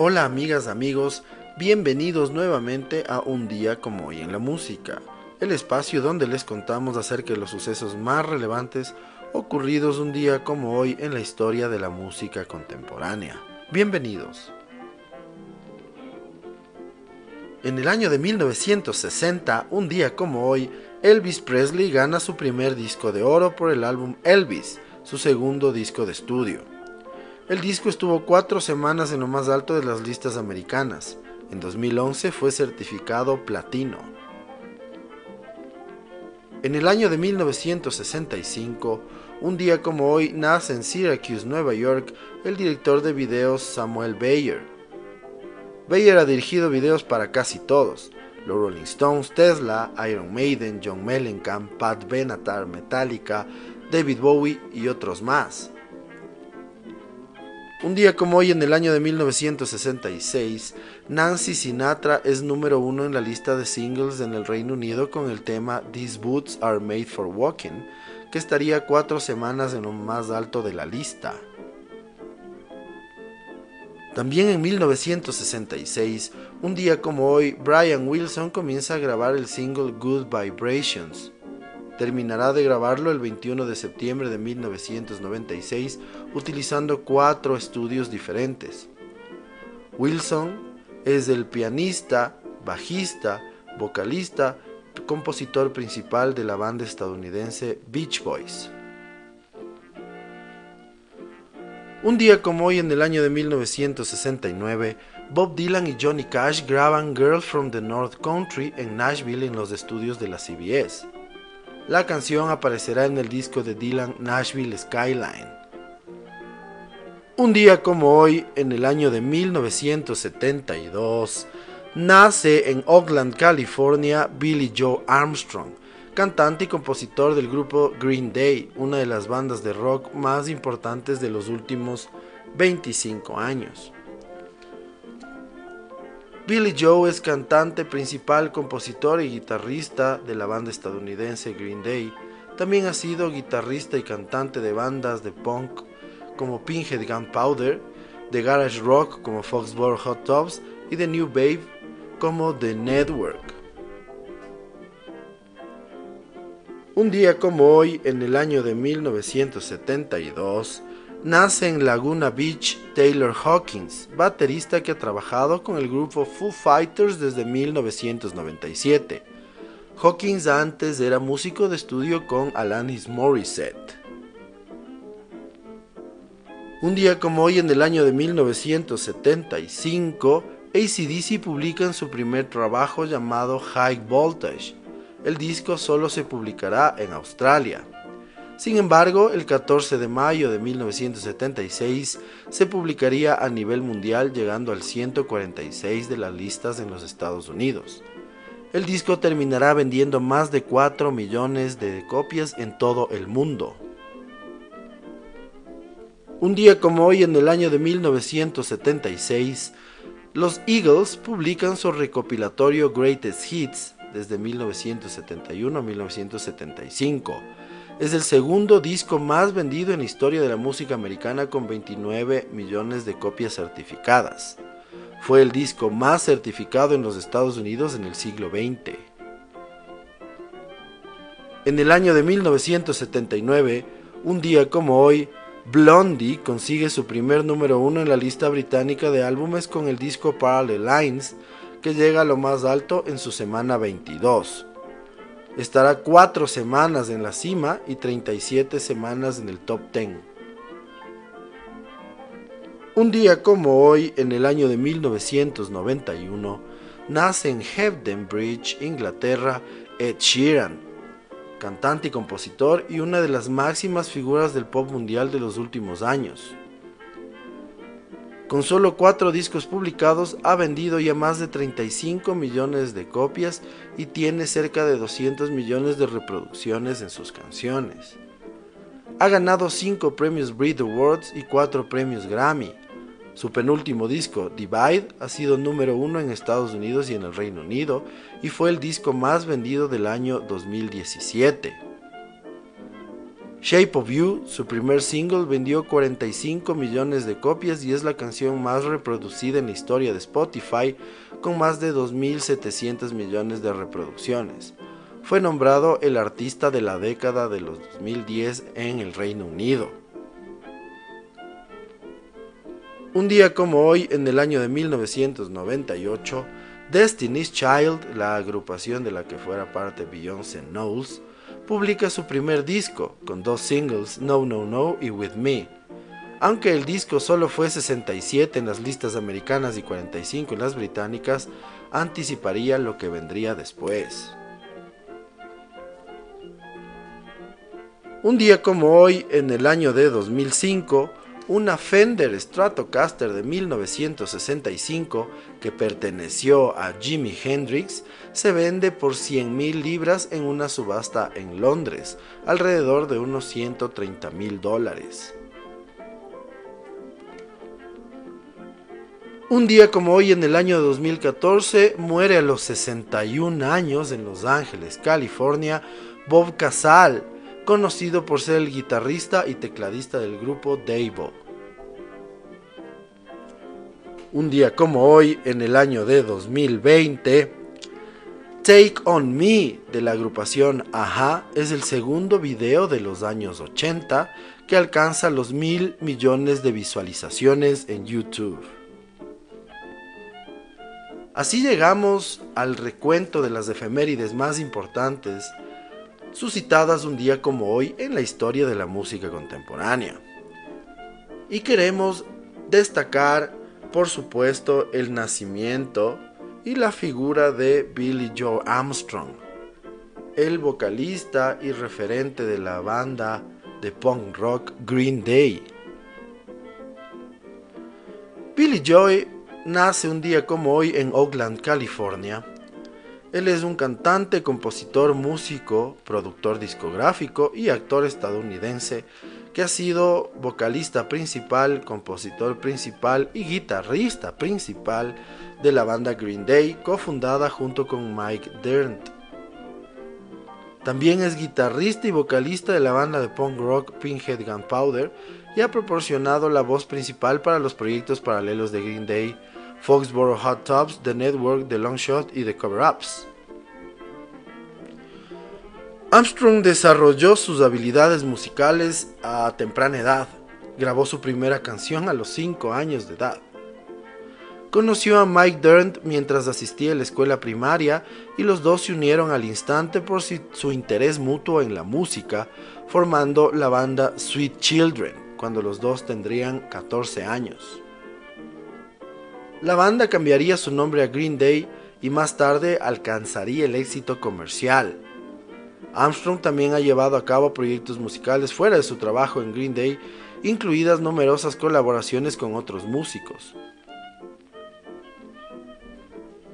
Hola amigas, amigos, bienvenidos nuevamente a Un día como hoy en la música, el espacio donde les contamos acerca de los sucesos más relevantes ocurridos un día como hoy en la historia de la música contemporánea. Bienvenidos. En el año de 1960, un día como hoy, Elvis Presley gana su primer disco de oro por el álbum Elvis, su segundo disco de estudio. El disco estuvo cuatro semanas en lo más alto de las listas americanas. En 2011 fue certificado platino. En el año de 1965, un día como hoy, nace en Syracuse, Nueva York, el director de videos Samuel Bayer. Bayer ha dirigido videos para casi todos, los Rolling Stones, Tesla, Iron Maiden, John Mellencamp, Pat Benatar, Metallica, David Bowie y otros más. Un día como hoy en el año de 1966, Nancy Sinatra es número uno en la lista de singles en el Reino Unido con el tema These Boots Are Made for Walking, que estaría cuatro semanas en lo más alto de la lista. También en 1966, un día como hoy, Brian Wilson comienza a grabar el single Good Vibrations. Terminará de grabarlo el 21 de septiembre de 1996 utilizando cuatro estudios diferentes. Wilson es el pianista, bajista, vocalista, compositor principal de la banda estadounidense Beach Boys. Un día como hoy en el año de 1969, Bob Dylan y Johnny Cash graban Girl from the North Country en Nashville en los estudios de la CBS. La canción aparecerá en el disco de Dylan Nashville Skyline. Un día como hoy, en el año de 1972, nace en Oakland, California, Billy Joe Armstrong, cantante y compositor del grupo Green Day, una de las bandas de rock más importantes de los últimos 25 años. Billy Joe es cantante principal, compositor y guitarrista de la banda estadounidense Green Day. También ha sido guitarrista y cantante de bandas de punk como Pinhead Gunpowder, de garage rock como Foxborough Hot Tubs y de New Babe como The Network. Un día como hoy, en el año de 1972, nace en Laguna Beach Taylor Hawkins, baterista que ha trabajado con el grupo Foo Fighters desde 1997. Hawkins antes era músico de estudio con Alanis Morissette. Un día como hoy en el año de 1975, ACDC publican su primer trabajo llamado High Voltage. El disco solo se publicará en Australia. Sin embargo, el 14 de mayo de 1976 se publicaría a nivel mundial llegando al 146 de las listas en los Estados Unidos. El disco terminará vendiendo más de 4 millones de copias en todo el mundo. Un día como hoy en el año de 1976, los Eagles publican su recopilatorio Greatest Hits desde 1971 a 1975 es el segundo disco más vendido en la historia de la música americana con 29 millones de copias certificadas. Fue el disco más certificado en los Estados Unidos en el siglo XX. En el año de 1979, un día como hoy, Blondie consigue su primer número uno en la lista británica de álbumes con el disco Parallel Lines, que llega a lo más alto en su semana 22 estará cuatro semanas en la cima y 37 semanas en el top 10. Un día como hoy, en el año de 1991, nace en Hebden Bridge, Inglaterra, Ed Sheeran, cantante y compositor y una de las máximas figuras del pop mundial de los últimos años. Con solo cuatro discos publicados ha vendido ya más de 35 millones de copias y tiene cerca de 200 millones de reproducciones en sus canciones. Ha ganado 5 premios Brit Awards y 4 premios Grammy. Su penúltimo disco, Divide, ha sido número uno en Estados Unidos y en el Reino Unido y fue el disco más vendido del año 2017. Shape of You, su primer single, vendió 45 millones de copias y es la canción más reproducida en la historia de Spotify, con más de 2.700 millones de reproducciones. Fue nombrado el artista de la década de los 2010 en el Reino Unido. Un día como hoy, en el año de 1998, Destiny's Child, la agrupación de la que fuera parte Beyoncé Knowles, publica su primer disco, con dos singles, No No No y With Me. Aunque el disco solo fue 67 en las listas americanas y 45 en las británicas, anticiparía lo que vendría después. Un día como hoy, en el año de 2005, una Fender Stratocaster de 1965 que perteneció a Jimi Hendrix se vende por 100 libras en una subasta en Londres, alrededor de unos 130 mil dólares. Un día como hoy en el año 2014 muere a los 61 años en Los Ángeles, California, Bob Casal, conocido por ser el guitarrista y tecladista del grupo Davo. Un día como hoy, en el año de 2020, Take On Me de la agrupación Aja es el segundo video de los años 80 que alcanza los mil millones de visualizaciones en YouTube. Así llegamos al recuento de las efemérides más importantes suscitadas un día como hoy en la historia de la música contemporánea. Y queremos destacar, por supuesto, el nacimiento y la figura de Billy Joe Armstrong, el vocalista y referente de la banda de punk rock Green Day. Billy Joe nace un día como hoy en Oakland, California, él es un cantante, compositor, músico, productor discográfico y actor estadounidense que ha sido vocalista principal, compositor principal y guitarrista principal de la banda Green Day, cofundada junto con Mike Dirnt. También es guitarrista y vocalista de la banda de punk rock Pinhead Gunpowder y ha proporcionado la voz principal para los proyectos paralelos de Green Day, Foxborough Hot Tubs, The Network, The Long Shot y The Cover Ups. Armstrong desarrolló sus habilidades musicales a temprana edad. Grabó su primera canción a los 5 años de edad. Conoció a Mike Dirnt mientras asistía a la escuela primaria y los dos se unieron al instante por su interés mutuo en la música, formando la banda Sweet Children, cuando los dos tendrían 14 años. La banda cambiaría su nombre a Green Day y más tarde alcanzaría el éxito comercial. Armstrong también ha llevado a cabo proyectos musicales fuera de su trabajo en Green Day, incluidas numerosas colaboraciones con otros músicos.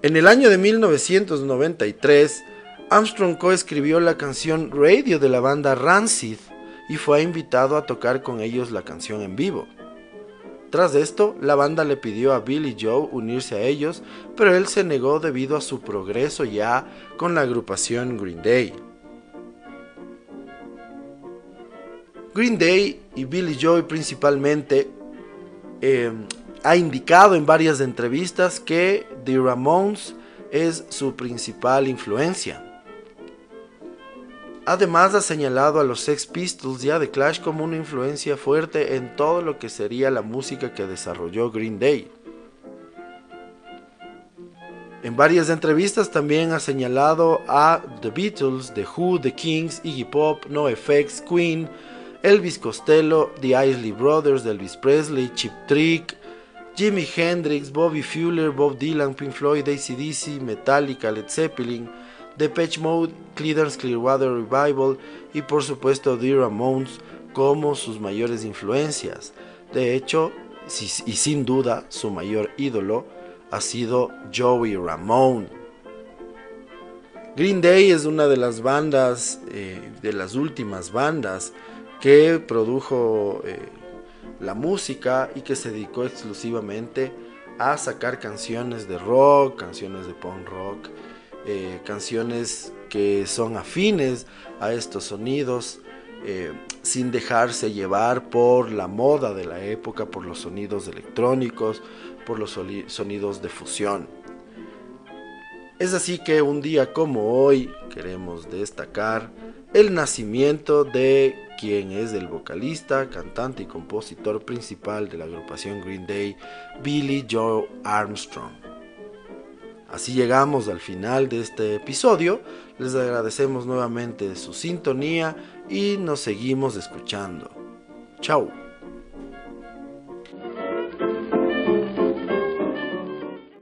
En el año de 1993, Armstrong coescribió la canción Radio de la banda Rancid y fue invitado a tocar con ellos la canción en vivo. Tras esto, la banda le pidió a Billy Joe unirse a ellos, pero él se negó debido a su progreso ya con la agrupación Green Day. Green Day y Billy Joe principalmente eh, ha indicado en varias entrevistas que The Ramones es su principal influencia. Además ha señalado a los Sex Pistols y a The Clash como una influencia fuerte en todo lo que sería la música que desarrolló Green Day. En varias entrevistas también ha señalado a The Beatles, The Who, The Kings, Iggy Pop, NoFX, Queen, Elvis Costello, The Isley Brothers, Elvis Presley, Chip Trick, Jimi Hendrix, Bobby Fuller, Bob Dylan, Pink Floyd, ACDC, Metallica, Led Zeppelin, Depeche Mode, Creedence Clearwater Revival y por supuesto The Ramones como sus mayores influencias. De hecho, y sin duda, su mayor ídolo ha sido Joey Ramone. Green Day es una de las bandas, eh, de las últimas bandas que produjo eh, la música y que se dedicó exclusivamente a sacar canciones de rock, canciones de punk rock, eh, canciones que son afines a estos sonidos. Eh, sin dejarse llevar por la moda de la época, por los sonidos electrónicos, por los sonidos de fusión. Es así que un día como hoy queremos destacar el nacimiento de quien es el vocalista, cantante y compositor principal de la agrupación Green Day, Billy Joe Armstrong. Así llegamos al final de este episodio. Les agradecemos nuevamente su sintonía y nos seguimos escuchando. Chao.